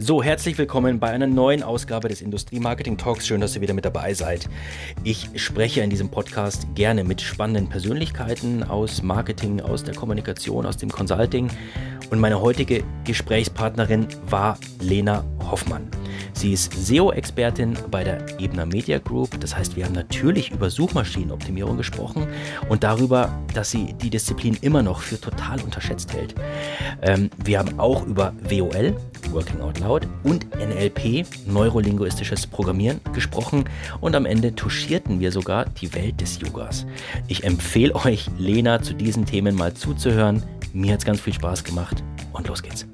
So, herzlich willkommen bei einer neuen Ausgabe des Industriemarketing Talks. Schön, dass ihr wieder mit dabei seid. Ich spreche in diesem Podcast gerne mit spannenden Persönlichkeiten aus Marketing, aus der Kommunikation, aus dem Consulting. Und meine heutige Gesprächspartnerin war Lena Hoffmann. Sie ist SEO-Expertin bei der Ebner Media Group. Das heißt, wir haben natürlich über Suchmaschinenoptimierung gesprochen und darüber, dass sie die Disziplin immer noch für total unterschätzt hält. Ähm, wir haben auch über WOL, Working Out Loud, und NLP, neurolinguistisches Programmieren, gesprochen und am Ende touchierten wir sogar die Welt des Yogas. Ich empfehle euch, Lena zu diesen Themen mal zuzuhören. Mir hat es ganz viel Spaß gemacht und los geht's.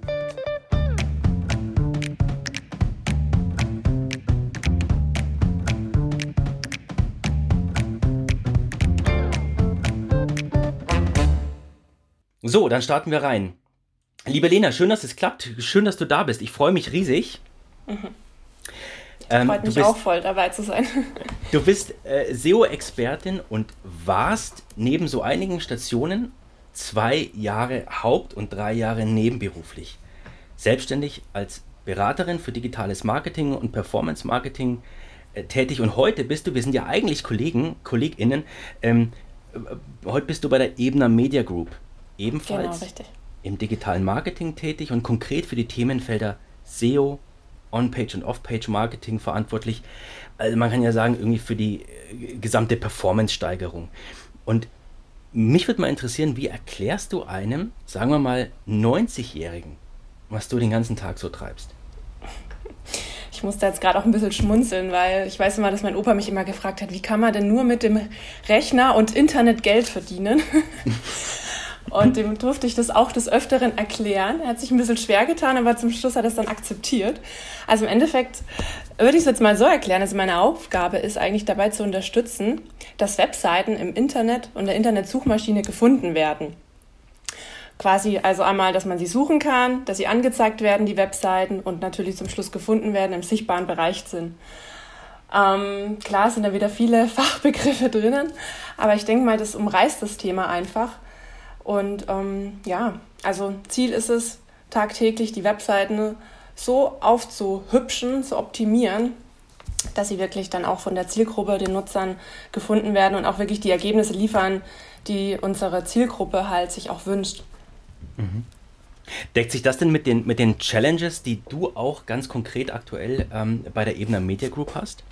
So, dann starten wir rein. Liebe Lena, schön, dass es klappt. Schön, dass du da bist. Ich freue mich riesig. Mhm. Ähm, Freut mich bist, auch voll, dabei zu sein. Du bist äh, SEO-Expertin und warst neben so einigen Stationen zwei Jahre haupt- und drei Jahre nebenberuflich. Selbstständig als Beraterin für digitales Marketing und Performance-Marketing äh, tätig. Und heute bist du, wir sind ja eigentlich Kollegen, KollegInnen, ähm, äh, heute bist du bei der Ebner Media Group ebenfalls genau, im digitalen Marketing tätig und konkret für die Themenfelder SEO, On-Page und Off-Page Marketing verantwortlich. Also man kann ja sagen, irgendwie für die äh, gesamte Performance-Steigerung. Und mich würde mal interessieren, wie erklärst du einem, sagen wir mal, 90-Jährigen, was du den ganzen Tag so treibst? Ich musste jetzt gerade auch ein bisschen schmunzeln, weil ich weiß immer, dass mein Opa mich immer gefragt hat, wie kann man denn nur mit dem Rechner und Internet Geld verdienen? Und dem durfte ich das auch des Öfteren erklären. Er hat sich ein bisschen schwer getan, aber zum Schluss hat er es dann akzeptiert. Also im Endeffekt würde ich es jetzt mal so erklären. Also meine Aufgabe ist eigentlich dabei zu unterstützen, dass Webseiten im Internet und der Internetsuchmaschine gefunden werden. Quasi also einmal, dass man sie suchen kann, dass sie angezeigt werden, die Webseiten, und natürlich zum Schluss gefunden werden, im sichtbaren Bereich sind. Ähm, klar sind da wieder viele Fachbegriffe drinnen, aber ich denke mal, das umreißt das Thema einfach. Und ähm, ja, also Ziel ist es, tagtäglich die Webseiten so aufzuhübschen, zu optimieren, dass sie wirklich dann auch von der Zielgruppe, den Nutzern gefunden werden und auch wirklich die Ergebnisse liefern, die unsere Zielgruppe halt sich auch wünscht. Mhm. Deckt sich das denn mit den, mit den Challenges, die du auch ganz konkret aktuell ähm, bei der Ebner Media Group hast?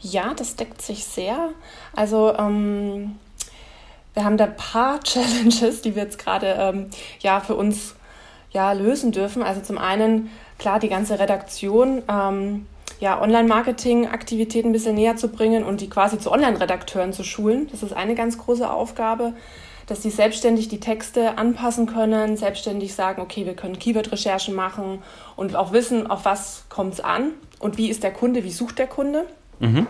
Ja, das deckt sich sehr. Also ähm, wir haben da ein paar Challenges, die wir jetzt gerade ähm, ja, für uns ja, lösen dürfen. Also zum einen, klar, die ganze Redaktion, ähm, ja, Online-Marketing-Aktivitäten ein bisschen näher zu bringen und die quasi zu Online-Redakteuren zu schulen. Das ist eine ganz große Aufgabe, dass sie selbstständig die Texte anpassen können, selbstständig sagen, okay, wir können Keyword-Recherchen machen und auch wissen, auf was kommt es an und wie ist der Kunde, wie sucht der Kunde. Mhm.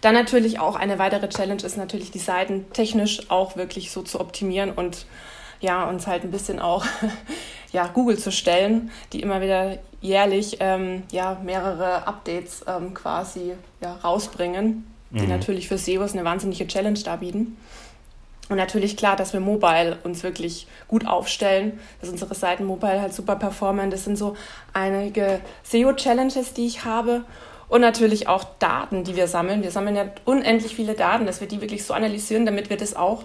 Dann natürlich auch eine weitere Challenge ist natürlich, die Seiten technisch auch wirklich so zu optimieren und ja, uns halt ein bisschen auch ja, Google zu stellen, die immer wieder jährlich ähm, ja, mehrere Updates ähm, quasi ja, rausbringen, die mhm. natürlich für SEOs eine wahnsinnige Challenge darbieten. Und natürlich klar, dass wir mobile uns wirklich gut aufstellen, dass unsere Seiten mobile halt super performen. Das sind so einige SEO-Challenges, die ich habe. Und natürlich auch Daten, die wir sammeln. Wir sammeln ja unendlich viele Daten, dass wir die wirklich so analysieren, damit wir das auch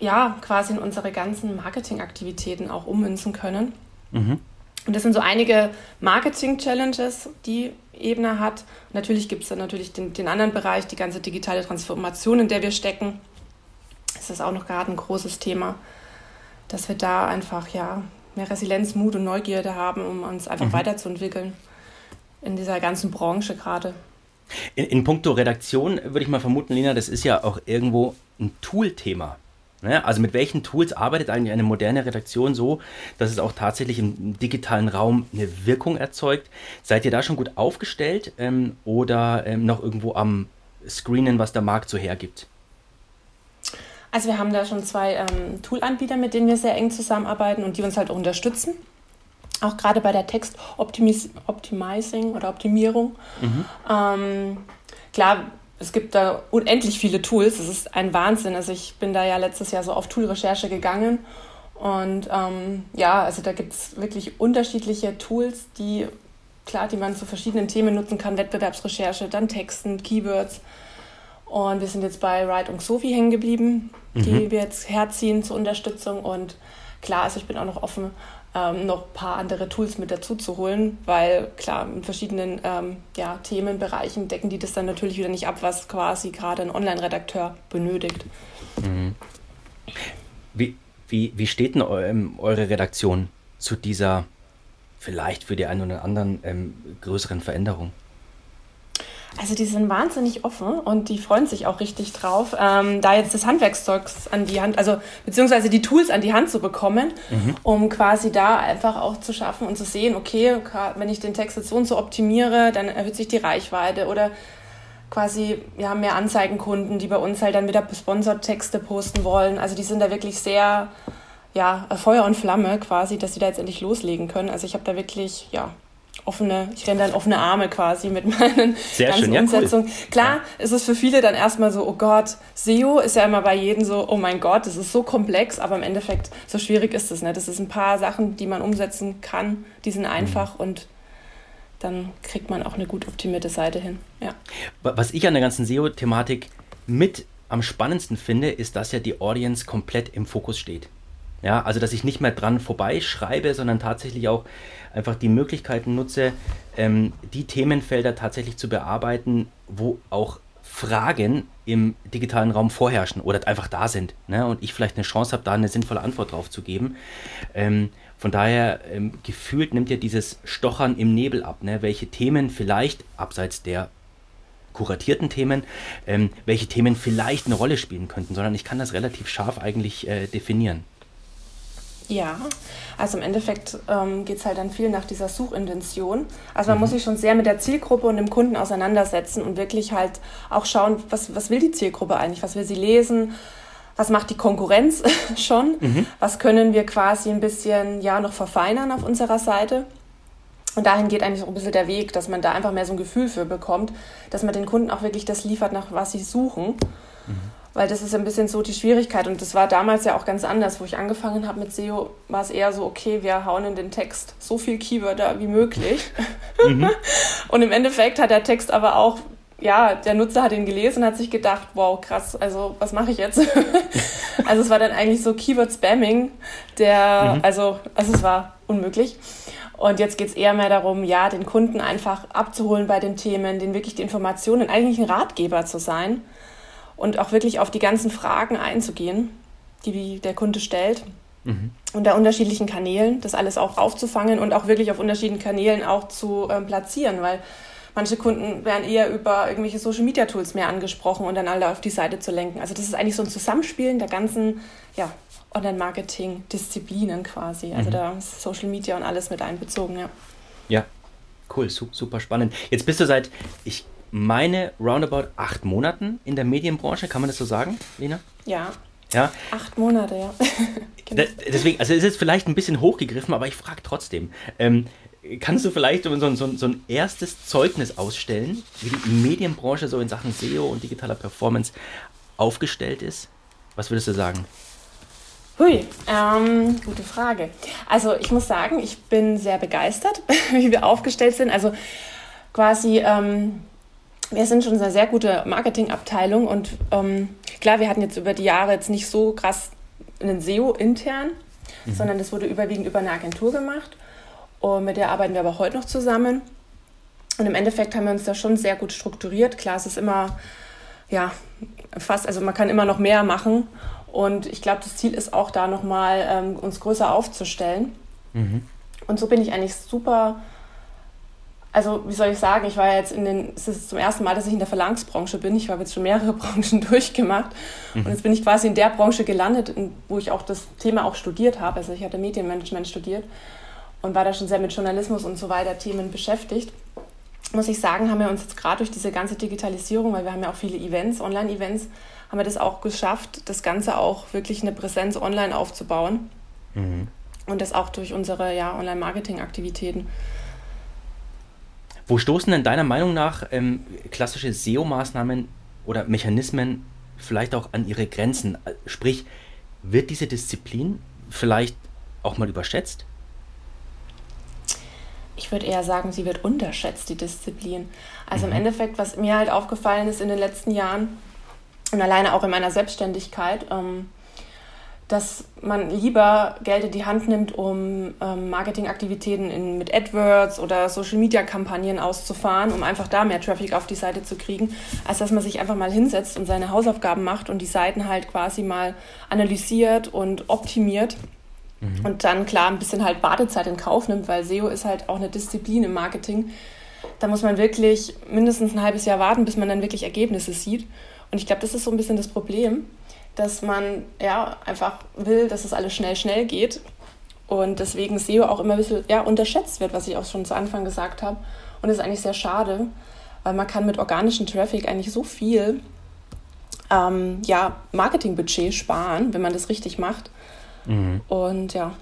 ja, quasi in unsere ganzen Marketingaktivitäten auch ummünzen können. Mhm. Und das sind so einige Marketing-Challenges, die Ebene hat. natürlich gibt es dann natürlich den, den anderen Bereich, die ganze digitale Transformation, in der wir stecken. Das ist auch noch gerade ein großes Thema, dass wir da einfach ja mehr Resilienz, Mut und Neugierde haben, um uns einfach mhm. weiterzuentwickeln in dieser ganzen Branche gerade. In, in puncto Redaktion würde ich mal vermuten, Lina, das ist ja auch irgendwo ein Tool-Thema. Ne? Also mit welchen Tools arbeitet eigentlich eine moderne Redaktion so, dass es auch tatsächlich im digitalen Raum eine Wirkung erzeugt? Seid ihr da schon gut aufgestellt ähm, oder ähm, noch irgendwo am Screenen, was der Markt so hergibt? Also wir haben da schon zwei ähm, Tool-Anbieter, mit denen wir sehr eng zusammenarbeiten und die uns halt auch unterstützen auch gerade bei der Text-Optimizing oder Optimierung. Mhm. Ähm, klar, es gibt da unendlich viele Tools. Es ist ein Wahnsinn. Also ich bin da ja letztes Jahr so auf Tool-Recherche gegangen Und ähm, ja, also da gibt es wirklich unterschiedliche Tools, die klar, die man zu verschiedenen Themen nutzen kann, Wettbewerbsrecherche, dann Texten, Keywords. Und wir sind jetzt bei Ride und Sophie hängen geblieben, die mhm. wir jetzt herziehen zur Unterstützung. Und klar, also ich bin auch noch offen, ähm, noch ein paar andere Tools mit dazu zu holen, weil klar, in verschiedenen ähm, ja, Themenbereichen decken die das dann natürlich wieder nicht ab, was quasi gerade ein Online-Redakteur benötigt. Mhm. Wie, wie, wie steht denn ähm, eure Redaktion zu dieser vielleicht für die einen oder anderen ähm, größeren Veränderung? Also die sind wahnsinnig offen und die freuen sich auch richtig drauf, ähm, da jetzt das Handwerkszeug an die Hand, also beziehungsweise die Tools an die Hand zu bekommen, mhm. um quasi da einfach auch zu schaffen und zu sehen, okay, wenn ich den Text jetzt so und so optimiere, dann erhöht sich die Reichweite oder quasi, wir haben mehr Anzeigenkunden, die bei uns halt dann wieder Sponsored Texte posten wollen. Also die sind da wirklich sehr, ja, Feuer und Flamme quasi, dass sie da jetzt endlich loslegen können. Also ich habe da wirklich, ja, offene, ich renne dann offene Arme quasi mit meinen Sehr ganzen schön, ja, Umsetzungen. Cool. Klar ja. ist es für viele dann erstmal so, oh Gott, SEO ist ja immer bei jedem so, oh mein Gott, das ist so komplex, aber im Endeffekt so schwierig ist es nicht. Das ist ein paar Sachen, die man umsetzen kann, die sind einfach mhm. und dann kriegt man auch eine gut optimierte Seite hin. Ja. Was ich an der ganzen SEO-Thematik mit am spannendsten finde, ist, dass ja die Audience komplett im Fokus steht. Ja, also dass ich nicht mehr dran vorbeischreibe, sondern tatsächlich auch einfach die Möglichkeiten nutze, ähm, die Themenfelder tatsächlich zu bearbeiten, wo auch Fragen im digitalen Raum vorherrschen oder einfach da sind. Ne? Und ich vielleicht eine Chance habe, da eine sinnvolle Antwort drauf zu geben. Ähm, von daher, ähm, gefühlt nimmt ja dieses Stochern im Nebel ab, ne? welche Themen vielleicht, abseits der kuratierten Themen, ähm, welche Themen vielleicht eine Rolle spielen könnten, sondern ich kann das relativ scharf eigentlich äh, definieren. Ja, also im Endeffekt ähm, geht es halt dann viel nach dieser Suchintention. Also man mhm. muss sich schon sehr mit der Zielgruppe und dem Kunden auseinandersetzen und wirklich halt auch schauen, was, was will die Zielgruppe eigentlich, was will sie lesen, was macht die Konkurrenz schon, mhm. was können wir quasi ein bisschen ja noch verfeinern auf unserer Seite. Und dahin geht eigentlich auch ein bisschen der Weg, dass man da einfach mehr so ein Gefühl für bekommt, dass man den Kunden auch wirklich das liefert, nach was sie suchen. Mhm. Weil das ist ein bisschen so die Schwierigkeit und das war damals ja auch ganz anders. Wo ich angefangen habe mit SEO, war es eher so, okay, wir hauen in den Text so viel Keywörter wie möglich. Mhm. und im Endeffekt hat der Text aber auch, ja, der Nutzer hat ihn gelesen und hat sich gedacht, wow, krass, also was mache ich jetzt? also es war dann eigentlich so Keyword-Spamming, der, mhm. also, also es war unmöglich. Und jetzt geht es eher mehr darum, ja, den Kunden einfach abzuholen bei den Themen, den wirklich die Informationen, eigentlich ein Ratgeber zu sein und auch wirklich auf die ganzen Fragen einzugehen, die der Kunde stellt. Mhm. Unter unterschiedlichen Kanälen, das alles auch aufzufangen und auch wirklich auf unterschiedlichen Kanälen auch zu ähm, platzieren, weil manche Kunden werden eher über irgendwelche Social Media Tools mehr angesprochen und dann alle auf die Seite zu lenken. Also das ist eigentlich so ein Zusammenspielen der ganzen ja, Online-Marketing-Disziplinen quasi. Also mhm. da ist Social Media und alles mit einbezogen, ja. Ja, cool, super spannend. Jetzt bist du seit, ich meine roundabout acht Monaten in der Medienbranche, kann man das so sagen, Lena? Ja. Ja. Acht Monate, ja. genau. Deswegen, also es ist vielleicht ein bisschen hochgegriffen, aber ich frage trotzdem. Ähm, kannst du vielleicht so, so, so, ein erstes Zeugnis ausstellen, wie die Medienbranche so in Sachen SEO und digitaler Performance aufgestellt ist? Was würdest du sagen? Hui, ähm, gute Frage. Also ich muss sagen, ich bin sehr begeistert, wie wir aufgestellt sind. Also quasi ähm, wir sind schon eine sehr gute Marketingabteilung und ähm, klar, wir hatten jetzt über die Jahre jetzt nicht so krass einen SEO intern, mhm. sondern das wurde überwiegend über eine Agentur gemacht und mit der arbeiten wir aber heute noch zusammen. Und im Endeffekt haben wir uns da schon sehr gut strukturiert. Klar, es ist immer, ja, fast, also man kann immer noch mehr machen. Und ich glaube, das Ziel ist auch da nochmal, ähm, uns größer aufzustellen. Mhm. Und so bin ich eigentlich super also wie soll ich sagen, ich war jetzt in den, es ist zum ersten Mal, dass ich in der Verlagsbranche bin. Ich habe jetzt schon mehrere Branchen durchgemacht mhm. und jetzt bin ich quasi in der Branche gelandet, wo ich auch das Thema auch studiert habe. Also ich hatte Medienmanagement studiert und war da schon sehr mit Journalismus und so weiter Themen beschäftigt. Muss ich sagen, haben wir uns jetzt gerade durch diese ganze Digitalisierung, weil wir haben ja auch viele Events, Online-Events, haben wir das auch geschafft, das Ganze auch wirklich eine Präsenz online aufzubauen. Mhm. Und das auch durch unsere ja, Online-Marketing-Aktivitäten. Wo stoßen denn deiner Meinung nach ähm, klassische SEO-Maßnahmen oder Mechanismen vielleicht auch an ihre Grenzen? Sprich, wird diese Disziplin, vielleicht auch mal überschätzt? Ich würde eher sagen, sie wird unterschätzt, die Disziplin. Also mhm. im Endeffekt, was mir halt aufgefallen ist in den letzten Jahren und alleine auch in meiner Selbstständigkeit, ähm, dass man lieber Geld in die Hand nimmt, um ähm, Marketingaktivitäten in, mit AdWords oder Social-Media-Kampagnen auszufahren, um einfach da mehr Traffic auf die Seite zu kriegen, als dass man sich einfach mal hinsetzt und seine Hausaufgaben macht und die Seiten halt quasi mal analysiert und optimiert. Mhm. Und dann klar ein bisschen halt Badezeit in Kauf nimmt, weil SEO ist halt auch eine Disziplin im Marketing. Da muss man wirklich mindestens ein halbes Jahr warten, bis man dann wirklich Ergebnisse sieht. Und ich glaube, das ist so ein bisschen das Problem dass man ja einfach will, dass es alles schnell, schnell geht. Und deswegen SEO auch immer ein bisschen ja, unterschätzt wird, was ich auch schon zu Anfang gesagt habe. Und das ist eigentlich sehr schade, weil man kann mit organischem Traffic eigentlich so viel ähm, ja, Marketingbudget sparen, wenn man das richtig macht. Mhm. Und ja,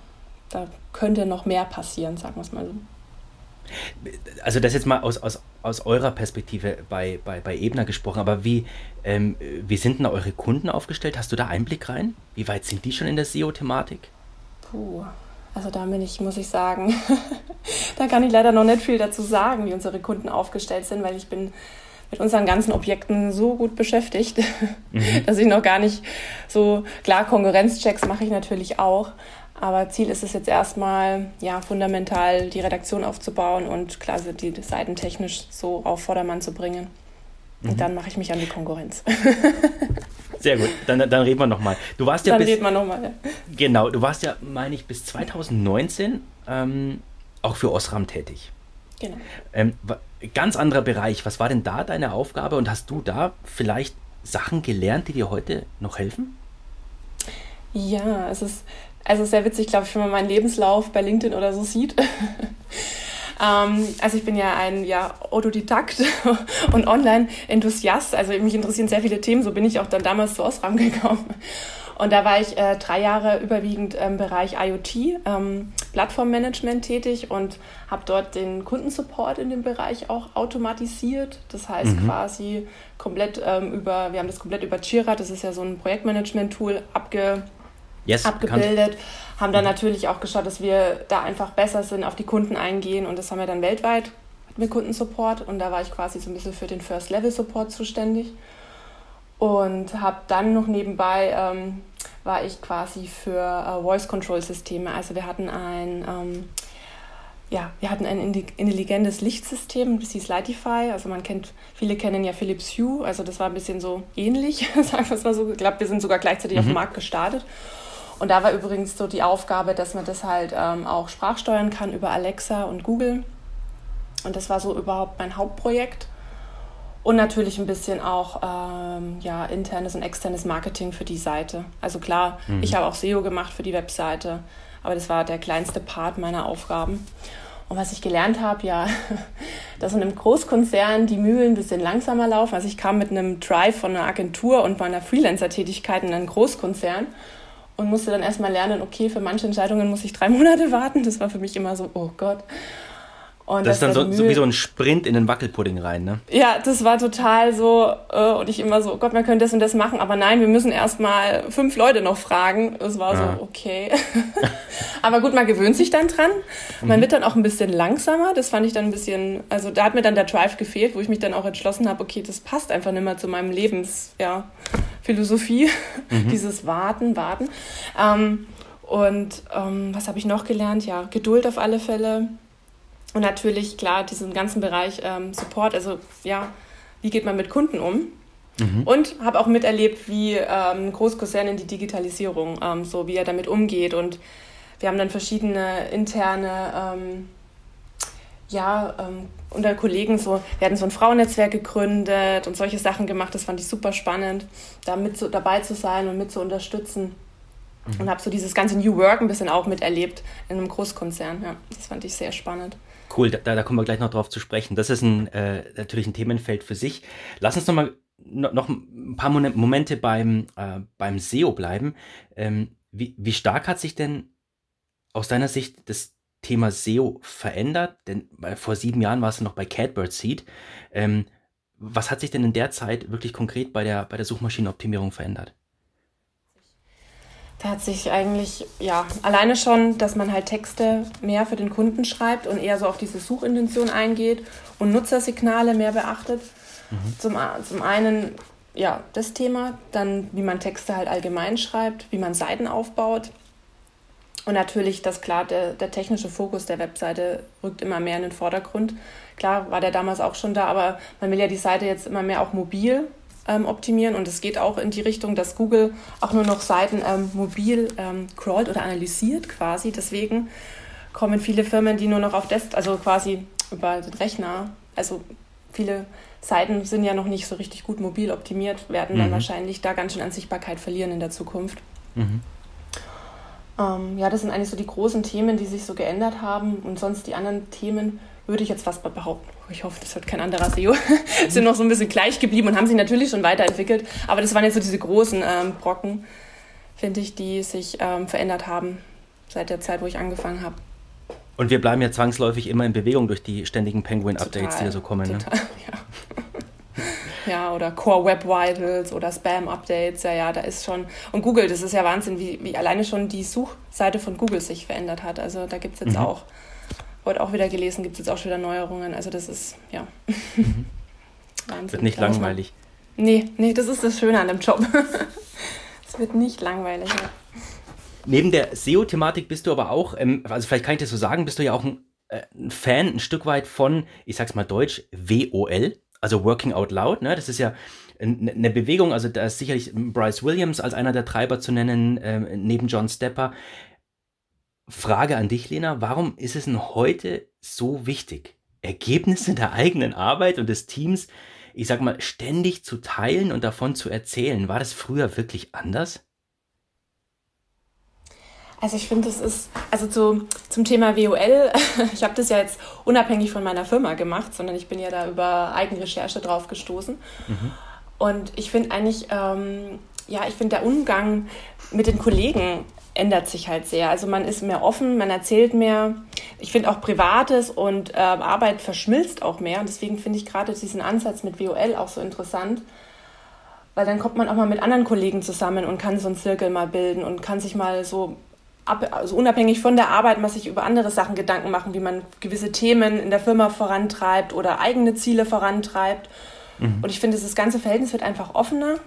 da könnte noch mehr passieren, sagen wir es mal so. Also das jetzt mal aus, aus, aus eurer Perspektive bei, bei, bei Ebner gesprochen, aber wie, ähm, wie sind denn eure Kunden aufgestellt? Hast du da Einblick rein? Wie weit sind die schon in der SEO-Thematik? Puh, also da bin ich, muss ich sagen, da kann ich leider noch nicht viel dazu sagen, wie unsere Kunden aufgestellt sind, weil ich bin mit unseren ganzen Objekten so gut beschäftigt, mhm. dass ich noch gar nicht so, klar, Konkurrenzchecks mache ich natürlich auch, aber Ziel ist es jetzt erstmal, ja, fundamental die Redaktion aufzubauen und klar, die Seiten technisch so auf Vordermann zu bringen. Und mhm. dann mache ich mich an die Konkurrenz. Sehr gut, dann, dann reden wir nochmal. Du warst ja dann bis, reden wir nochmal, ja. Genau, du warst ja, meine ich, bis 2019 ähm, auch für Osram tätig. Genau. Ähm, ganz anderer Bereich. Was war denn da deine Aufgabe und hast du da vielleicht Sachen gelernt, die dir heute noch helfen? Ja, es ist also sehr witzig, glaube ich, wenn man meinen Lebenslauf bei LinkedIn oder so sieht. ähm, also ich bin ja ein ja, Autodidakt und Online-Enthusiast. Also mich interessieren sehr viele Themen. So bin ich auch dann damals zu Osram gekommen. Und da war ich äh, drei Jahre überwiegend im Bereich IoT, ähm, Plattformmanagement tätig und habe dort den Kundensupport in dem Bereich auch automatisiert. Das heißt mhm. quasi komplett ähm, über, wir haben das komplett über Jira, das ist ja so ein Projektmanagement-Tool, abge yes, abgebildet. Haben dann natürlich auch geschaut, dass wir da einfach besser sind, auf die Kunden eingehen und das haben wir dann weltweit mit Kundensupport und da war ich quasi so ein bisschen für den First-Level-Support zuständig und habe dann noch nebenbei ähm, war ich quasi für äh, Voice-Control-Systeme. Also wir hatten ein ähm, ja, wir hatten ein intelligentes Lichtsystem, das hieß Lightify. Also man kennt, viele kennen ja Philips Hue, also das war ein bisschen so ähnlich, sagen wir es mal so. Ich glaube, wir sind sogar gleichzeitig mhm. auf dem mhm. Markt gestartet. Und da war übrigens so die Aufgabe, dass man das halt ähm, auch sprachsteuern kann über Alexa und Google. Und das war so überhaupt mein Hauptprojekt. Und natürlich ein bisschen auch ähm, ja, internes und externes Marketing für die Seite. Also klar, mhm. ich habe auch SEO gemacht für die Webseite, aber das war der kleinste Part meiner Aufgaben. Und was ich gelernt habe, ja, dass in einem Großkonzern die Mühlen ein bisschen langsamer laufen. Also ich kam mit einem Drive von einer Agentur und meiner Freelancer-Tätigkeit in einen Großkonzern und musste dann erstmal lernen, okay, für manche Entscheidungen muss ich drei Monate warten. Das war für mich immer so, oh Gott. Und das, das ist dann so, so, wie so ein Sprint in den Wackelpudding rein, ne? Ja, das war total so, äh, und ich immer so, oh Gott, man könnte das und das machen, aber nein, wir müssen erstmal fünf Leute noch fragen. Es war ja. so, okay. aber gut, man gewöhnt sich dann dran. Man mhm. wird dann auch ein bisschen langsamer. Das fand ich dann ein bisschen, also da hat mir dann der Drive gefehlt, wo ich mich dann auch entschlossen habe, okay, das passt einfach nicht mehr zu meinem Lebens, ja. Mhm. Dieses Warten, Warten. Ähm, und ähm, was habe ich noch gelernt? Ja, Geduld auf alle Fälle und natürlich, klar, diesen ganzen Bereich ähm, Support, also ja, wie geht man mit Kunden um? Mhm. Und habe auch miterlebt, wie ähm, Großkonzern in die Digitalisierung, ähm, so wie er damit umgeht. Und wir haben dann verschiedene interne, ähm, ja, ähm, unter Kollegen so, wir hatten so ein Frauennetzwerk gegründet und solche Sachen gemacht. Das fand ich super spannend, da mit so, dabei zu sein und mit zu unterstützen. Mhm. Und habe so dieses ganze New Work ein bisschen auch miterlebt in einem Großkonzern. Ja, das fand ich sehr spannend. Cool, da, da kommen wir gleich noch drauf zu sprechen. Das ist ein, äh, natürlich ein Themenfeld für sich. Lass uns noch mal noch, noch ein paar Momente beim, äh, beim SEO bleiben. Ähm, wie, wie stark hat sich denn aus deiner Sicht das Thema SEO verändert? Denn vor sieben Jahren warst du noch bei Catbird Seed. Ähm, was hat sich denn in der Zeit wirklich konkret bei der, bei der Suchmaschinenoptimierung verändert? Da hat sich eigentlich, ja, alleine schon, dass man halt Texte mehr für den Kunden schreibt und eher so auf diese Suchintention eingeht und Nutzersignale mehr beachtet. Mhm. Zum, zum einen, ja, das Thema, dann wie man Texte halt allgemein schreibt, wie man Seiten aufbaut. Und natürlich, dass klar, der, der technische Fokus der Webseite rückt immer mehr in den Vordergrund. Klar war der damals auch schon da, aber man will ja die Seite jetzt immer mehr auch mobil ähm, optimieren. Und es geht auch in die Richtung, dass Google auch nur noch Seiten ähm, mobil ähm, crawlt oder analysiert quasi. Deswegen kommen viele Firmen, die nur noch auf Desktop, also quasi über den Rechner, also viele Seiten sind ja noch nicht so richtig gut mobil optimiert, werden mhm. dann wahrscheinlich da ganz schön an Sichtbarkeit verlieren in der Zukunft. Mhm. Ähm, ja, das sind eigentlich so die großen Themen, die sich so geändert haben. Und sonst die anderen Themen würde ich jetzt fast mal behaupten. Ich hoffe, das wird kein anderer SEO. sind noch so ein bisschen gleich geblieben und haben sich natürlich schon weiterentwickelt. Aber das waren jetzt so diese großen ähm, Brocken, finde ich, die sich ähm, verändert haben seit der Zeit, wo ich angefangen habe. Und wir bleiben ja zwangsläufig immer in Bewegung durch die ständigen Penguin-Updates, die da so kommen. Ne? Total, ne? ja. ja, oder Core Web Vitals oder Spam-Updates, ja, ja, da ist schon. Und Google, das ist ja Wahnsinn, wie, wie alleine schon die Suchseite von Google sich verändert hat. Also da gibt es jetzt mhm. auch heute auch wieder gelesen, gibt es jetzt auch schon wieder Neuerungen. Also das ist, ja. Mhm. Wahnsinn. Wird nicht langweilig. Nee, nee, das ist das Schöne an dem Job. es wird nicht langweilig. Ja. Neben der SEO-Thematik bist du aber auch, ähm, also vielleicht kann ich das so sagen, bist du ja auch ein, äh, ein Fan ein Stück weit von, ich sag's mal deutsch, WOL, also Working Out Loud. Ne? Das ist ja eine Bewegung, also da ist sicherlich Bryce Williams als einer der Treiber zu nennen, äh, neben John Stepper. Frage an dich, Lena, warum ist es denn heute so wichtig, Ergebnisse der eigenen Arbeit und des Teams, ich sag mal, ständig zu teilen und davon zu erzählen? War das früher wirklich anders? Also ich finde, das ist, also zu, zum Thema WOL, ich habe das ja jetzt unabhängig von meiner Firma gemacht, sondern ich bin ja da über Eigenrecherche drauf gestoßen. Mhm. Und ich finde eigentlich, ähm, ja, ich finde der Umgang mit den Kollegen ändert sich halt sehr. Also man ist mehr offen, man erzählt mehr. Ich finde auch Privates und äh, Arbeit verschmilzt auch mehr. Und deswegen finde ich gerade diesen Ansatz mit WOL auch so interessant. Weil dann kommt man auch mal mit anderen Kollegen zusammen und kann so einen Zirkel mal bilden und kann sich mal so ab, also unabhängig von der Arbeit mal sich über andere Sachen Gedanken machen, wie man gewisse Themen in der Firma vorantreibt oder eigene Ziele vorantreibt. Mhm. Und ich finde, das ganze Verhältnis wird einfach offener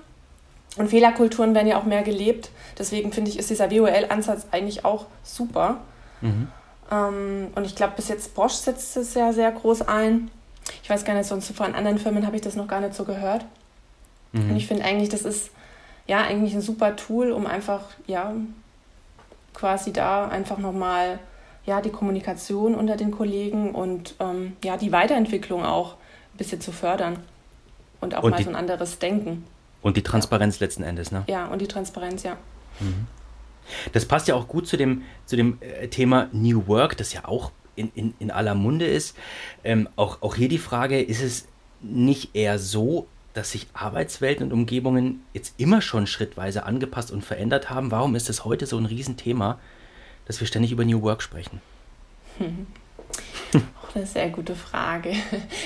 und Fehlerkulturen werden ja auch mehr gelebt. Deswegen finde ich, ist dieser WOL-Ansatz eigentlich auch super. Mhm. Ähm, und ich glaube, bis jetzt Bosch setzt es ja sehr groß ein. Ich weiß gar nicht, sonst von anderen Firmen habe ich das noch gar nicht so gehört. Mhm. Und ich finde eigentlich, das ist ja eigentlich ein super Tool, um einfach, ja, quasi da einfach nochmal ja, die Kommunikation unter den Kollegen und ähm, ja, die Weiterentwicklung auch ein bisschen zu fördern und auch und mal so ein anderes Denken. Und die Transparenz ja. letzten Endes, ne? Ja, und die Transparenz, ja. Mhm. Das passt ja auch gut zu dem, zu dem äh, Thema New Work, das ja auch in, in, in aller Munde ist. Ähm, auch, auch hier die Frage, ist es nicht eher so, dass sich Arbeitswelten und Umgebungen jetzt immer schon schrittweise angepasst und verändert haben? Warum ist es heute so ein Riesenthema, dass wir ständig über New Work sprechen? eine sehr gute Frage.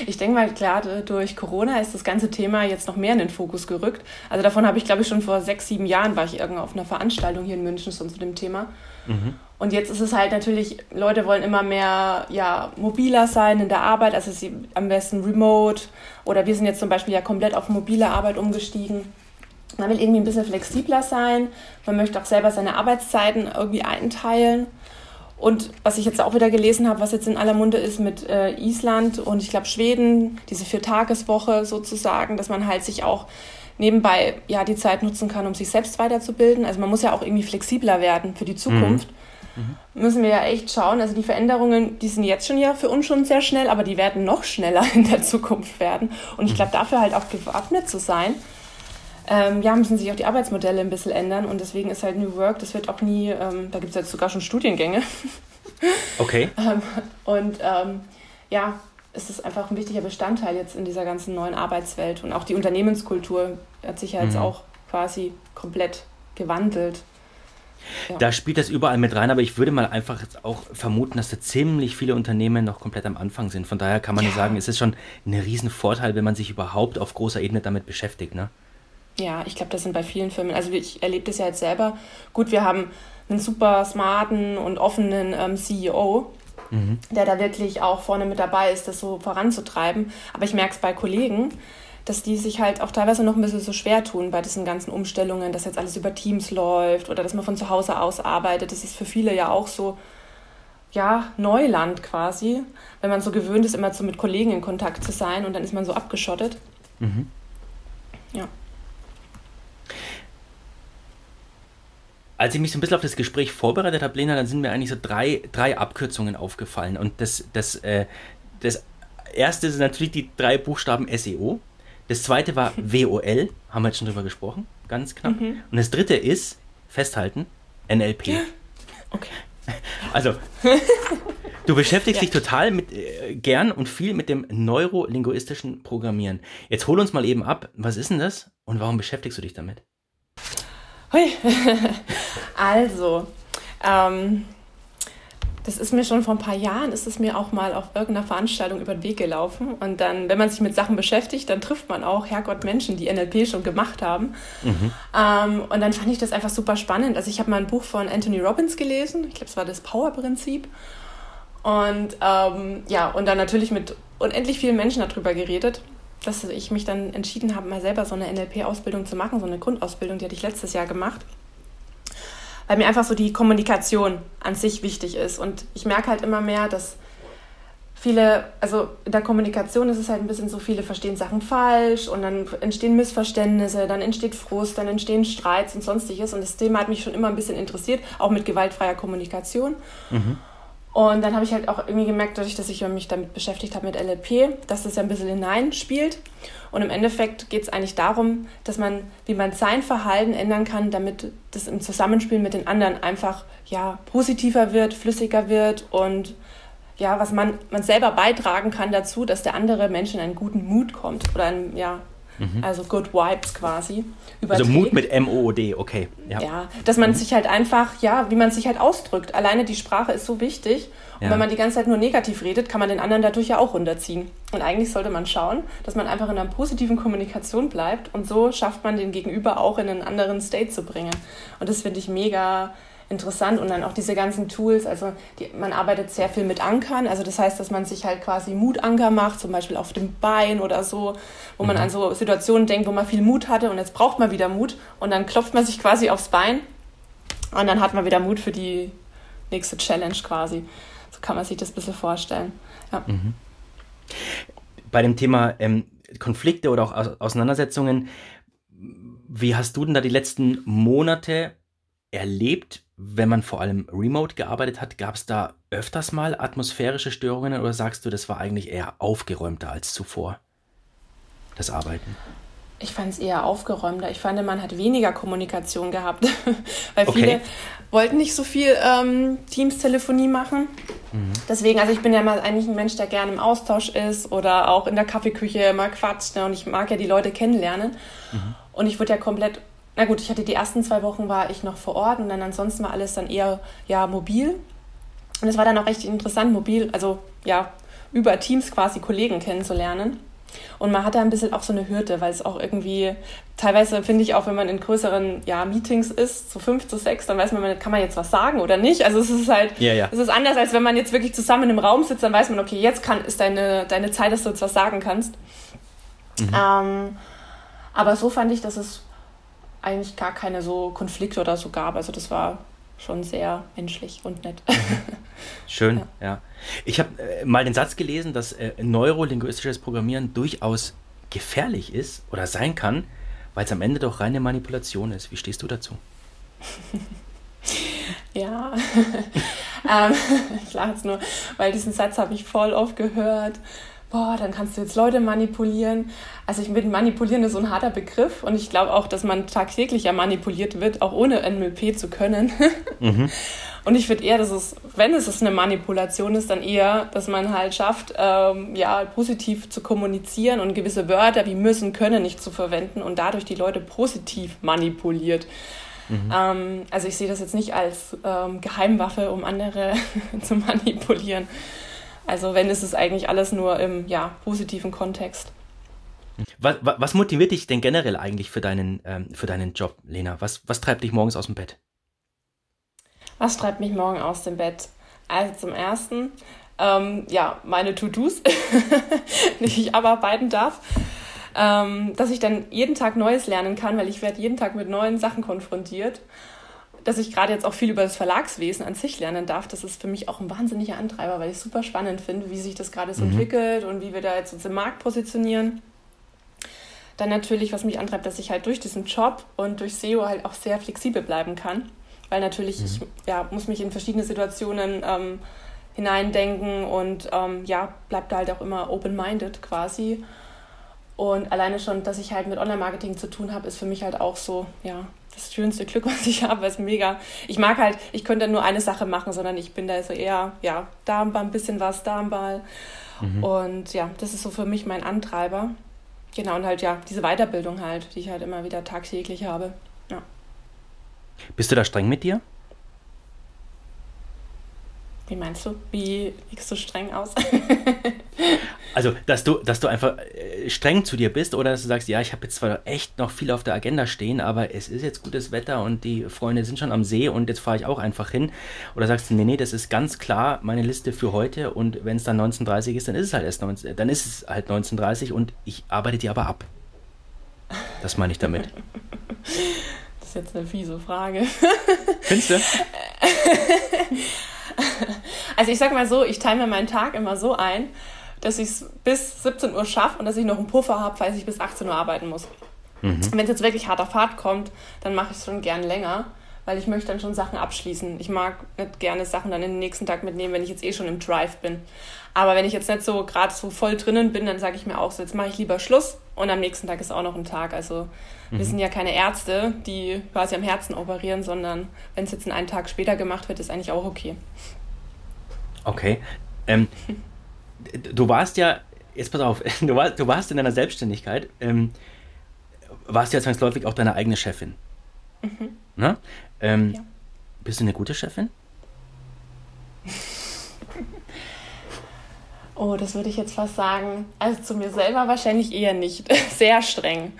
Ich denke mal, klar, durch Corona ist das ganze Thema jetzt noch mehr in den Fokus gerückt. Also davon habe ich, glaube ich, schon vor sechs, sieben Jahren war ich irgendwo auf einer Veranstaltung hier in München schon zu dem Thema. Mhm. Und jetzt ist es halt natürlich, Leute wollen immer mehr ja, mobiler sein in der Arbeit, also sie am besten remote. Oder wir sind jetzt zum Beispiel ja komplett auf mobile Arbeit umgestiegen. Man will irgendwie ein bisschen flexibler sein. Man möchte auch selber seine Arbeitszeiten irgendwie einteilen. Und was ich jetzt auch wieder gelesen habe, was jetzt in aller Munde ist mit äh, Island und ich glaube Schweden, diese Viertageswoche sozusagen, dass man halt sich auch nebenbei ja die Zeit nutzen kann, um sich selbst weiterzubilden. Also man muss ja auch irgendwie flexibler werden für die Zukunft. Mhm. Mhm. Müssen wir ja echt schauen. Also die Veränderungen, die sind jetzt schon ja für uns schon sehr schnell, aber die werden noch schneller in der Zukunft werden. Und ich mhm. glaube, dafür halt auch gewappnet zu sein, ähm, ja, müssen sich auch die Arbeitsmodelle ein bisschen ändern und deswegen ist halt New Work, das wird auch nie, ähm, da gibt es jetzt sogar schon Studiengänge. Okay. ähm, und ähm, ja, es ist einfach ein wichtiger Bestandteil jetzt in dieser ganzen neuen Arbeitswelt und auch die Unternehmenskultur hat sich ja jetzt mhm. auch quasi komplett gewandelt. Ja. Da spielt das überall mit rein, aber ich würde mal einfach jetzt auch vermuten, dass da ziemlich viele Unternehmen noch komplett am Anfang sind. Von daher kann man ja. nur sagen, es ist schon ein Riesenvorteil, wenn man sich überhaupt auf großer Ebene damit beschäftigt. Ne? Ja, ich glaube, das sind bei vielen Firmen. Also ich erlebe das ja jetzt selber. Gut, wir haben einen super smarten und offenen ähm, CEO, mhm. der da wirklich auch vorne mit dabei ist, das so voranzutreiben. Aber ich merke es bei Kollegen, dass die sich halt auch teilweise noch ein bisschen so schwer tun bei diesen ganzen Umstellungen, dass jetzt alles über Teams läuft oder dass man von zu Hause aus arbeitet. Das ist für viele ja auch so, ja, Neuland quasi, wenn man so gewöhnt ist, immer so mit Kollegen in Kontakt zu sein und dann ist man so abgeschottet. Mhm. Ja. Als ich mich so ein bisschen auf das Gespräch vorbereitet habe, Lena, dann sind mir eigentlich so drei, drei Abkürzungen aufgefallen. Und das, das, äh, das erste sind natürlich die drei Buchstaben SEO. Das zweite war WOL, haben wir jetzt schon drüber gesprochen, ganz knapp. Mhm. Und das dritte ist, festhalten, NLP. Okay. Also, du beschäftigst ja. dich total mit, äh, gern und viel mit dem neurolinguistischen Programmieren. Jetzt hol uns mal eben ab, was ist denn das und warum beschäftigst du dich damit? Hui. also, ähm, das ist mir schon vor ein paar Jahren, ist es mir auch mal auf irgendeiner Veranstaltung über den Weg gelaufen. Und dann, wenn man sich mit Sachen beschäftigt, dann trifft man auch, Herrgott, Menschen, die NLP schon gemacht haben. Mhm. Ähm, und dann fand ich das einfach super spannend. Also ich habe mal ein Buch von Anthony Robbins gelesen. Ich glaube, es war das Power-Prinzip. Und ähm, ja, und dann natürlich mit unendlich vielen Menschen darüber geredet, dass ich mich dann entschieden habe, mal selber so eine NLP-Ausbildung zu machen, so eine Grundausbildung, die hatte ich letztes Jahr gemacht weil mir einfach so die Kommunikation an sich wichtig ist. Und ich merke halt immer mehr, dass viele, also in der Kommunikation ist es halt ein bisschen so, viele verstehen Sachen falsch und dann entstehen Missverständnisse, dann entsteht Frust, dann entstehen Streits und sonstiges. Und das Thema hat mich schon immer ein bisschen interessiert, auch mit gewaltfreier Kommunikation. Mhm. Und dann habe ich halt auch irgendwie gemerkt, dadurch, dass ich mich damit beschäftigt habe mit LLP, dass das ja ein bisschen hineinspielt. Und im Endeffekt geht es eigentlich darum, dass man, wie man sein Verhalten ändern kann, damit das im Zusammenspiel mit den anderen einfach ja, positiver wird, flüssiger wird und ja, was man, man selber beitragen kann dazu, dass der andere Mensch in einen guten Mut kommt oder ein, ja, Mhm. Also Good Vibes quasi. Überträgt. Also Mut mit M-O-O-D, okay. Ja. ja, dass man mhm. sich halt einfach, ja, wie man sich halt ausdrückt. Alleine die Sprache ist so wichtig. Und ja. wenn man die ganze Zeit nur negativ redet, kann man den anderen dadurch ja auch runterziehen. Und eigentlich sollte man schauen, dass man einfach in einer positiven Kommunikation bleibt und so schafft man den Gegenüber auch in einen anderen State zu bringen. Und das finde ich mega interessant und dann auch diese ganzen Tools, also die, man arbeitet sehr viel mit Ankern, also das heißt, dass man sich halt quasi Mutanker macht, zum Beispiel auf dem Bein oder so, wo mhm. man an so Situationen denkt, wo man viel Mut hatte und jetzt braucht man wieder Mut und dann klopft man sich quasi aufs Bein und dann hat man wieder Mut für die nächste Challenge quasi. So kann man sich das ein bisschen vorstellen. Ja. Mhm. Bei dem Thema ähm, Konflikte oder auch Auseinandersetzungen, wie hast du denn da die letzten Monate erlebt, wenn man vor allem remote gearbeitet hat, gab es da öfters mal atmosphärische Störungen oder sagst du, das war eigentlich eher aufgeräumter als zuvor, das Arbeiten? Ich fand es eher aufgeräumter. Ich fand, man hat weniger Kommunikation gehabt, weil okay. viele wollten nicht so viel ähm, Teams-Telefonie machen. Mhm. Deswegen, also ich bin ja mal eigentlich ein Mensch, der gerne im Austausch ist oder auch in der Kaffeeküche mal quatscht ne? und ich mag ja die Leute kennenlernen. Mhm. Und ich wurde ja komplett na gut, ich hatte die ersten zwei Wochen war ich noch vor Ort und dann ansonsten war alles dann eher ja mobil. Und es war dann auch recht interessant, mobil, also ja, über Teams quasi Kollegen kennenzulernen. Und man hat da ein bisschen auch so eine Hürde, weil es auch irgendwie, teilweise finde ich auch, wenn man in größeren ja, Meetings ist, so fünf zu sechs, dann weiß man kann man jetzt was sagen oder nicht. Also es ist halt, ja, ja. es ist anders, als wenn man jetzt wirklich zusammen im Raum sitzt, dann weiß man, okay, jetzt kann, ist deine, deine Zeit, dass du jetzt was sagen kannst. Mhm. Ähm, aber so fand ich, dass es eigentlich gar keine so Konflikte oder so gab. Also das war schon sehr menschlich und nett. Schön, ja. ja. Ich habe äh, mal den Satz gelesen, dass äh, neurolinguistisches Programmieren durchaus gefährlich ist oder sein kann, weil es am Ende doch reine Manipulation ist. Wie stehst du dazu? ja, ähm, ich lache jetzt nur, weil diesen Satz habe ich voll oft gehört boah, dann kannst du jetzt Leute manipulieren. Also ich finde, manipulieren ist so ein harter Begriff und ich glaube auch, dass man tagtäglich ja manipuliert wird, auch ohne NLP zu können. Mhm. Und ich finde eher, dass es, wenn es eine Manipulation ist, dann eher, dass man halt schafft, ähm, ja, positiv zu kommunizieren und gewisse Wörter wie müssen, können nicht zu verwenden und dadurch die Leute positiv manipuliert. Mhm. Ähm, also ich sehe das jetzt nicht als ähm, Geheimwaffe, um andere zu manipulieren. Also wenn ist es eigentlich alles nur im ja, positiven Kontext. Was, was, motiviert dich denn generell eigentlich für deinen, ähm, für deinen Job, Lena? Was, was treibt dich morgens aus dem Bett? Was treibt mich morgen aus dem Bett? Also zum ersten, ähm, ja, meine To-Dos, die ich abarbeiten darf. Ähm, dass ich dann jeden Tag Neues lernen kann, weil ich werde jeden Tag mit neuen Sachen konfrontiert. Dass ich gerade jetzt auch viel über das Verlagswesen an sich lernen darf, das ist für mich auch ein wahnsinniger Antreiber, weil ich es super spannend finde, wie sich das gerade so mhm. entwickelt und wie wir da jetzt uns im Markt positionieren. Dann natürlich, was mich antreibt, dass ich halt durch diesen Job und durch SEO halt auch sehr flexibel bleiben kann. Weil natürlich, mhm. ich ja, muss mich in verschiedene Situationen ähm, hineindenken und ähm, ja, bleibt da halt auch immer open-minded quasi. Und alleine schon, dass ich halt mit Online-Marketing zu tun habe, ist für mich halt auch so, ja, das schönste Glück, was ich habe, ist mega. Ich mag halt, ich könnte nur eine Sache machen, sondern ich bin da so eher, ja, da ein bisschen was, da ein Ball. Mhm. Und ja, das ist so für mich mein Antreiber. Genau, und halt ja, diese Weiterbildung halt, die ich halt immer wieder tagtäglich habe. Ja. Bist du da streng mit dir? Wie meinst du? Wie liegst du streng aus? also, dass du, dass du einfach äh, streng zu dir bist oder dass du sagst, ja, ich habe jetzt zwar echt noch viel auf der Agenda stehen, aber es ist jetzt gutes Wetter und die Freunde sind schon am See und jetzt fahre ich auch einfach hin. Oder sagst du, nee, nee, das ist ganz klar meine Liste für heute und wenn es dann 1930 ist, dann ist es halt erst 19, dann ist es halt 1930 und ich arbeite die aber ab. Das meine ich damit. Das ist jetzt eine fiese Frage. Findest du? Also ich sag mal so, ich teile mir meinen Tag immer so ein, dass ich es bis 17 Uhr schaffe und dass ich noch einen Puffer habe, falls ich bis 18 Uhr arbeiten muss. Mhm. Wenn es jetzt wirklich harter Fahrt kommt, dann mache ich es schon gern länger, weil ich möchte dann schon Sachen abschließen. Ich mag nicht gerne Sachen dann in den nächsten Tag mitnehmen, wenn ich jetzt eh schon im Drive bin. Aber wenn ich jetzt nicht so gerade so voll drinnen bin, dann sage ich mir auch so, jetzt mache ich lieber Schluss und am nächsten Tag ist auch noch ein Tag. Also mhm. wir sind ja keine Ärzte, die quasi am Herzen operieren, sondern wenn es jetzt einen Tag später gemacht wird, ist eigentlich auch okay. Okay. Ähm, du warst ja, jetzt pass auf, du, war, du warst in deiner Selbstständigkeit, ähm, warst ja zwangsläufig auch deine eigene Chefin. Mhm. Ne? Ähm, ja. Bist du eine gute Chefin? Oh, das würde ich jetzt fast sagen. Also zu mir selber wahrscheinlich eher nicht. Sehr streng.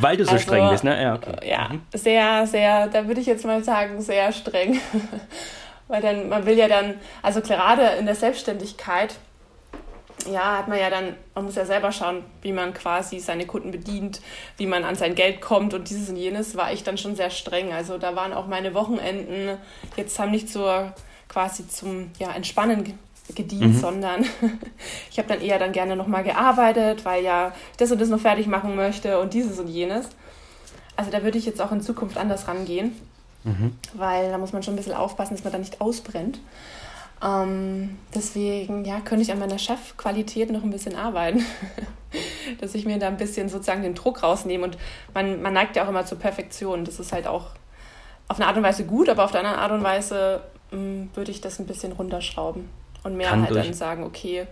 Weil du so also, streng bist, ne? Ja, okay. ja mhm. sehr, sehr, da würde ich jetzt mal sagen, sehr streng. Weil dann, man will ja dann, also gerade in der Selbstständigkeit, ja, hat man ja dann, man muss ja selber schauen, wie man quasi seine Kunden bedient, wie man an sein Geld kommt und dieses und jenes war ich dann schon sehr streng. Also da waren auch meine Wochenenden jetzt haben nicht so quasi zum ja, Entspannen gedient, mhm. sondern ich habe dann eher dann gerne nochmal gearbeitet, weil ja ich das und das noch fertig machen möchte und dieses und jenes. Also da würde ich jetzt auch in Zukunft anders rangehen. Mhm. Weil da muss man schon ein bisschen aufpassen, dass man da nicht ausbrennt. Ähm, deswegen ja, könnte ich an meiner Chefqualität noch ein bisschen arbeiten. dass ich mir da ein bisschen sozusagen den Druck rausnehme. Und man, man neigt ja auch immer zur Perfektion. Das ist halt auch auf eine Art und Weise gut, aber auf der anderen Art und Weise mh, hm, würde ich das ein bisschen runterschrauben. Und mehr Kann halt durch. dann sagen, okay,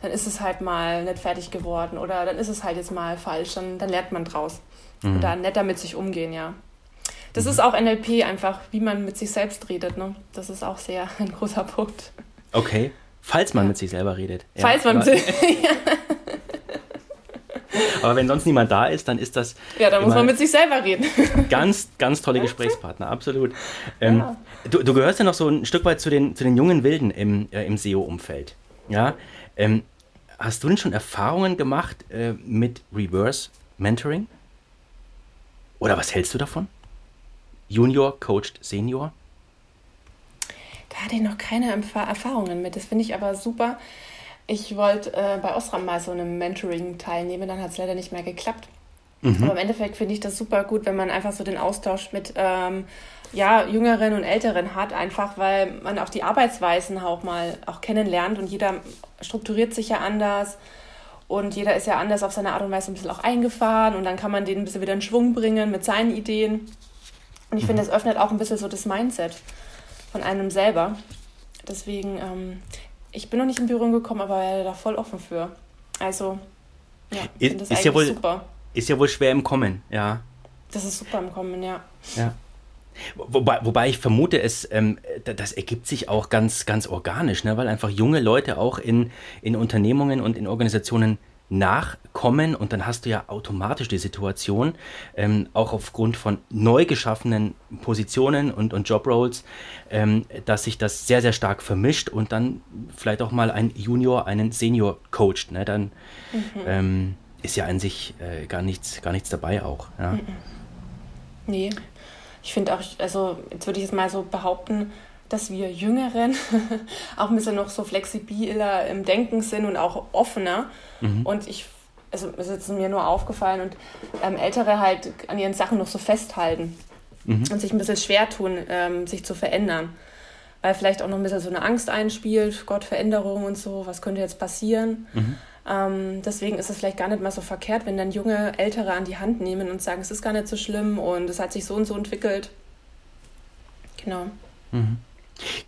dann ist es halt mal nicht fertig geworden oder dann ist es halt jetzt mal falsch, dann, dann lernt man draus. Mhm. Oder netter mit sich umgehen, ja. Das ist auch NLP einfach, wie man mit sich selbst redet. Ne? Das ist auch sehr ein großer Punkt. Okay. Falls man ja. mit sich selber redet. Falls ja, man mit Aber wenn sonst niemand da ist, dann ist das. Ja, dann muss man mit sich selber reden. Ganz, ganz tolle Gesprächspartner, absolut. Ähm, ja. Du, du, gehörst ja noch so ein Stück weit zu den, zu den jungen Wilden im, äh, im SEO-Umfeld. Ja. Ähm, hast du denn schon Erfahrungen gemacht äh, mit Reverse Mentoring? Oder was hältst du davon? Junior coacht Senior? Da hatte ich noch keine Erfahrungen mit. Das finde ich aber super. Ich wollte äh, bei Osram mal so einem Mentoring teilnehmen, dann hat es leider nicht mehr geklappt. Mhm. Aber im Endeffekt finde ich das super gut, wenn man einfach so den Austausch mit ähm, ja, Jüngeren und Älteren hat, einfach weil man auch die Arbeitsweisen auch mal auch kennenlernt und jeder strukturiert sich ja anders und jeder ist ja anders auf seine Art und Weise ein bisschen auch eingefahren und dann kann man den ein bisschen wieder in Schwung bringen mit seinen Ideen. Und ich finde, das öffnet auch ein bisschen so das Mindset von einem selber. Deswegen, ähm, ich bin noch nicht in Berührung gekommen, aber da voll offen für. Also, ja, ist, das ist ja wohl, super. Ist ja wohl schwer im Kommen, ja. Das ist super im Kommen, ja. Ja. Wobei, wobei ich vermute, es, ähm, das ergibt sich auch ganz, ganz organisch, ne? weil einfach junge Leute auch in, in Unternehmungen und in Organisationen nachkommen und dann hast du ja automatisch die Situation, ähm, auch aufgrund von neu geschaffenen Positionen und, und Jobroles, ähm, dass sich das sehr, sehr stark vermischt und dann vielleicht auch mal ein Junior einen Senior coacht. Ne? Dann mhm. ähm, ist ja an sich äh, gar, nichts, gar nichts dabei auch. Ja? Mhm. Nee, ich finde auch, also jetzt würde ich es mal so behaupten, dass wir Jüngeren auch ein bisschen noch so flexibler im Denken sind und auch offener. Mhm. Und ich, also es ist mir nur aufgefallen und ähm, Ältere halt an ihren Sachen noch so festhalten mhm. und sich ein bisschen schwer tun, ähm, sich zu verändern. Weil vielleicht auch noch ein bisschen so eine Angst einspielt, Gott, Veränderung und so, was könnte jetzt passieren. Mhm. Ähm, deswegen ist es vielleicht gar nicht mal so verkehrt, wenn dann junge Ältere an die Hand nehmen und sagen, es ist gar nicht so schlimm und es hat sich so und so entwickelt. Genau. Mhm.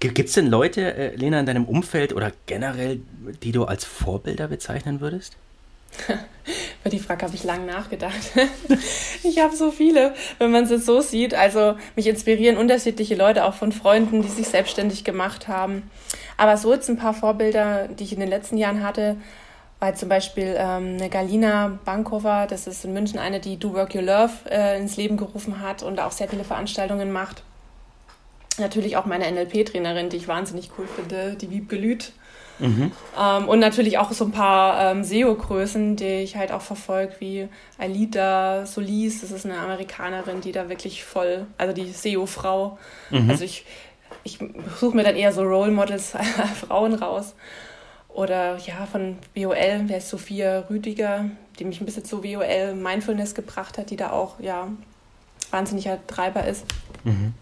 Gibt es denn Leute, äh, Lena, in deinem Umfeld oder generell, die du als Vorbilder bezeichnen würdest? Über die Frage habe ich lange nachgedacht. ich habe so viele, wenn man es so sieht. Also mich inspirieren unterschiedliche Leute, auch von Freunden, die sich selbstständig gemacht haben. Aber so jetzt ein paar Vorbilder, die ich in den letzten Jahren hatte, war zum Beispiel ähm, eine Galina Bankova, das ist in München eine, die Do Work Your Love äh, ins Leben gerufen hat und auch sehr viele Veranstaltungen macht natürlich auch meine NLP-Trainerin, die ich wahnsinnig cool finde, die Wiebke Lüth. Mhm. Ähm, und natürlich auch so ein paar ähm, SEO-Größen, die ich halt auch verfolge, wie Alida Solis, das ist eine Amerikanerin, die da wirklich voll, also die SEO-Frau. Mhm. Also ich, ich suche mir dann eher so Role Models Frauen raus. Oder ja, von WOL, wer ist Sophia Rüdiger, die mich ein bisschen zu WOL Mindfulness gebracht hat, die da auch ja wahnsinniger Treiber ist. Mhm.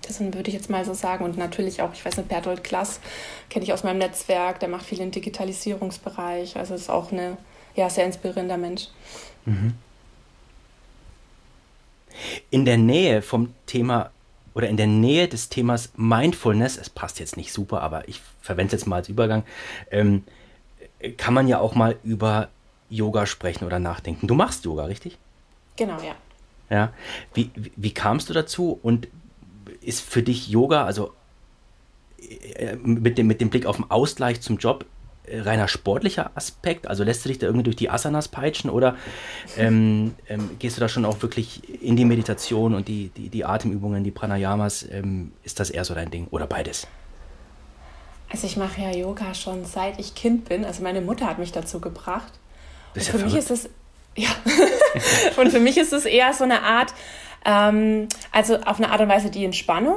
Das würde ich jetzt mal so sagen. Und natürlich auch, ich weiß nicht, Bertolt Klass kenne ich aus meinem Netzwerk, der macht viel im Digitalisierungsbereich. Also ist auch ein ja, sehr inspirierender Mensch. Mhm. In der Nähe vom Thema oder in der Nähe des Themas Mindfulness, es passt jetzt nicht super, aber ich verwende es jetzt mal als Übergang, ähm, kann man ja auch mal über Yoga sprechen oder nachdenken. Du machst Yoga, richtig? Genau, ja. Ja. Wie, wie, wie kamst du dazu und ist für dich Yoga, also äh, mit dem, mit dem Blick auf den Ausgleich zum Job, reiner sportlicher Aspekt? Also lässt du dich da irgendwie durch die Asanas peitschen oder ähm, ähm, gehst du da schon auch wirklich in die Meditation und die, die, die Atemübungen, die Pranayamas? Ähm, ist das eher so dein Ding oder beides? Also ich mache ja Yoga schon seit ich Kind bin. Also meine Mutter hat mich dazu gebracht. Ja für verrückt. mich ist es ja und für mich ist es eher so eine Art ähm, also auf eine Art und Weise die Entspannung.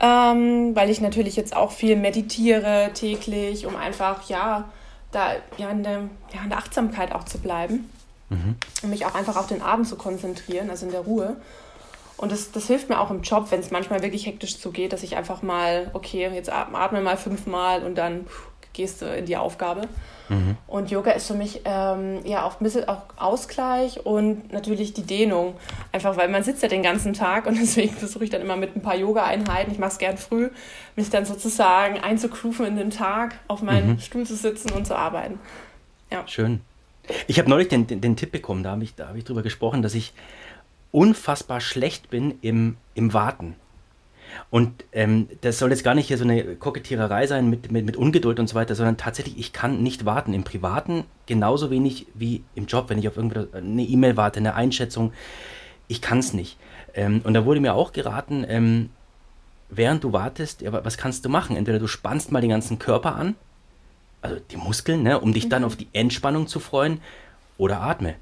Ähm, weil ich natürlich jetzt auch viel meditiere täglich, um einfach, ja, da ja in, der, ja, in der Achtsamkeit auch zu bleiben. Mhm. Und mich auch einfach auf den Abend zu konzentrieren, also in der Ruhe. Und das, das hilft mir auch im Job, wenn es manchmal wirklich hektisch zugeht, dass ich einfach mal, okay, jetzt atme mal fünfmal und dann gehst du in die Aufgabe. Mhm. Und Yoga ist für mich ähm, ja auch ein bisschen auch Ausgleich und natürlich die Dehnung. Einfach weil man sitzt ja den ganzen Tag und deswegen versuche ich dann immer mit ein paar Yoga-Einheiten, ich mache es gern früh, mich dann sozusagen einzugrooven in den Tag, auf meinem mhm. Stuhl zu sitzen und zu arbeiten. Ja. Schön. Ich habe neulich den, den, den, Tipp bekommen, da habe ich, hab ich drüber gesprochen, dass ich unfassbar schlecht bin im, im Warten. Und ähm, das soll jetzt gar nicht hier so eine Kokettiererei sein mit, mit, mit Ungeduld und so weiter, sondern tatsächlich, ich kann nicht warten. Im Privaten genauso wenig wie im Job, wenn ich auf eine E-Mail warte, eine Einschätzung. Ich kann es nicht. Ähm, und da wurde mir auch geraten, ähm, während du wartest, ja, was kannst du machen? Entweder du spannst mal den ganzen Körper an, also die Muskeln, ne, um dich mhm. dann auf die Entspannung zu freuen, oder atme.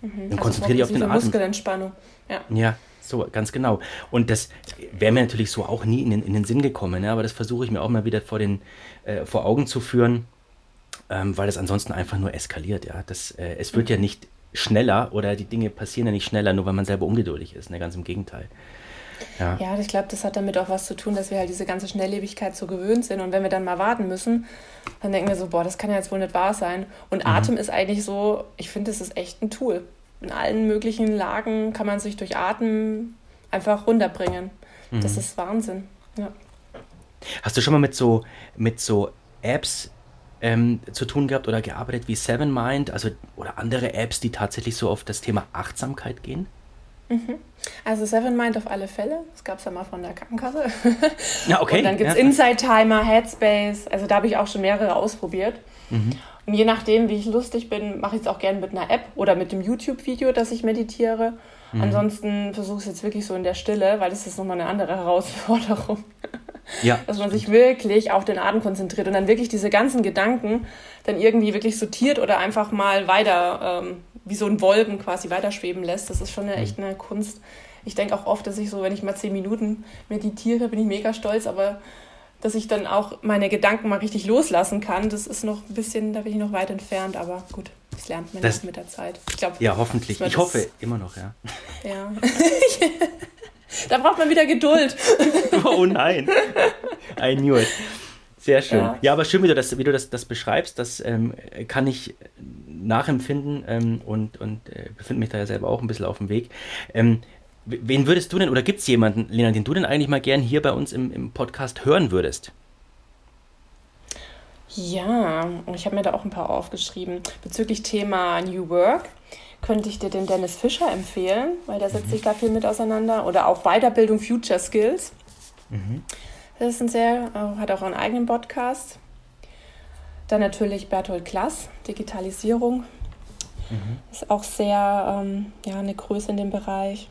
Mhm. Dann also konzentriere dich auf den Atem. Muskelentspannung. Ja. ja. So, ganz genau. Und das wäre mir natürlich so auch nie in den, in den Sinn gekommen, ne? aber das versuche ich mir auch mal wieder vor, den, äh, vor Augen zu führen, ähm, weil das ansonsten einfach nur eskaliert. Ja? Das, äh, es wird ja nicht schneller oder die Dinge passieren ja nicht schneller, nur weil man selber ungeduldig ist, ne? ganz im Gegenteil. Ja, ja ich glaube, das hat damit auch was zu tun, dass wir halt diese ganze Schnelllebigkeit so gewöhnt sind. Und wenn wir dann mal warten müssen, dann denken wir so, boah, das kann ja jetzt wohl nicht wahr sein. Und mhm. Atem ist eigentlich so, ich finde, das ist echt ein Tool in allen möglichen Lagen kann man sich durch Atmen einfach runterbringen. Mhm. Das ist Wahnsinn. Ja. Hast du schon mal mit so, mit so Apps ähm, zu tun gehabt oder gearbeitet wie Seven Mind, also oder andere Apps, die tatsächlich so auf das Thema Achtsamkeit gehen? Mhm. Also Seven Mind auf alle Fälle. Das gab es ja mal von der Krankenkasse. Ja, okay. Und dann gibt es ja. Inside Timer, Headspace. Also da habe ich auch schon mehrere ausprobiert. Mhm. Und je nachdem, wie ich lustig bin, mache ich es auch gerne mit einer App oder mit dem YouTube-Video, dass ich meditiere. Mhm. Ansonsten versuche ich es jetzt wirklich so in der Stille, weil das ist nochmal eine andere Herausforderung. Ja. Dass man sich wirklich auf den Atem konzentriert und dann wirklich diese ganzen Gedanken dann irgendwie wirklich sortiert oder einfach mal weiter, ähm, wie so ein Wolken quasi weiterschweben lässt. Das ist schon eine, mhm. echt eine Kunst. Ich denke auch oft, dass ich so, wenn ich mal zehn Minuten meditiere, bin ich mega stolz, aber dass ich dann auch meine Gedanken mal richtig loslassen kann, das ist noch ein bisschen, da bin ich noch weit entfernt, aber gut, das lernt man das, mit der Zeit. Ich glaub, ja, hoffentlich. Ich hoffe immer noch, ja. Ja. da braucht man wieder Geduld. oh nein. I knew it. Sehr schön. Ja, ja aber schön, wie du das, wie du das, das beschreibst. Das ähm, kann ich nachempfinden ähm, und, und äh, befinde mich da ja selber auch ein bisschen auf dem Weg. Ähm, Wen würdest du denn, oder gibt es jemanden, Lena, den du denn eigentlich mal gern hier bei uns im, im Podcast hören würdest? Ja, ich habe mir da auch ein paar aufgeschrieben. Bezüglich Thema New Work könnte ich dir den Dennis Fischer empfehlen, weil der setzt mhm. sich da viel mit auseinander. Oder auch Weiterbildung Future Skills. Mhm. Das ist ein sehr, äh, hat auch einen eigenen Podcast. Dann natürlich Bertolt Klass, Digitalisierung. Mhm. Ist auch sehr ähm, ja, eine Größe in dem Bereich.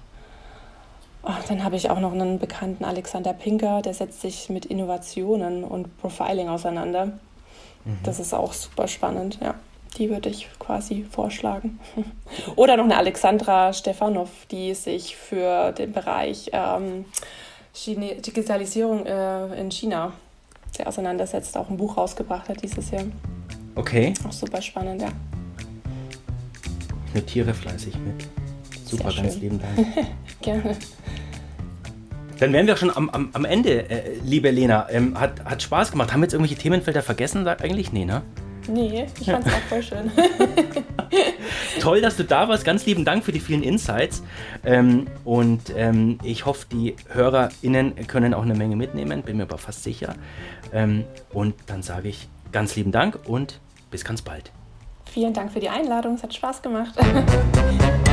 Oh, dann habe ich auch noch einen bekannten Alexander Pinker, der setzt sich mit Innovationen und Profiling auseinander. Mhm. Das ist auch super spannend, ja. Die würde ich quasi vorschlagen. Oder noch eine Alexandra Stefanov, die sich für den Bereich ähm, Chine Digitalisierung äh, in China sehr auseinandersetzt, auch ein Buch rausgebracht hat dieses Jahr. Okay. Auch super spannend, ja. Ich notiere fleißig mit. Super, ganz lieben Dank. Gerne. Dann wären wir schon am, am, am Ende, äh, liebe Lena. Ähm, hat, hat Spaß gemacht. Haben wir jetzt irgendwelche Themenfelder vergessen? Eigentlich nee, ne? Nee, ich fand's auch voll schön. Toll, dass du da warst. Ganz lieben Dank für die vielen Insights. Ähm, und ähm, ich hoffe, die HörerInnen können auch eine Menge mitnehmen, bin mir aber fast sicher. Ähm, und dann sage ich ganz lieben Dank und bis ganz bald. Vielen Dank für die Einladung, es hat Spaß gemacht.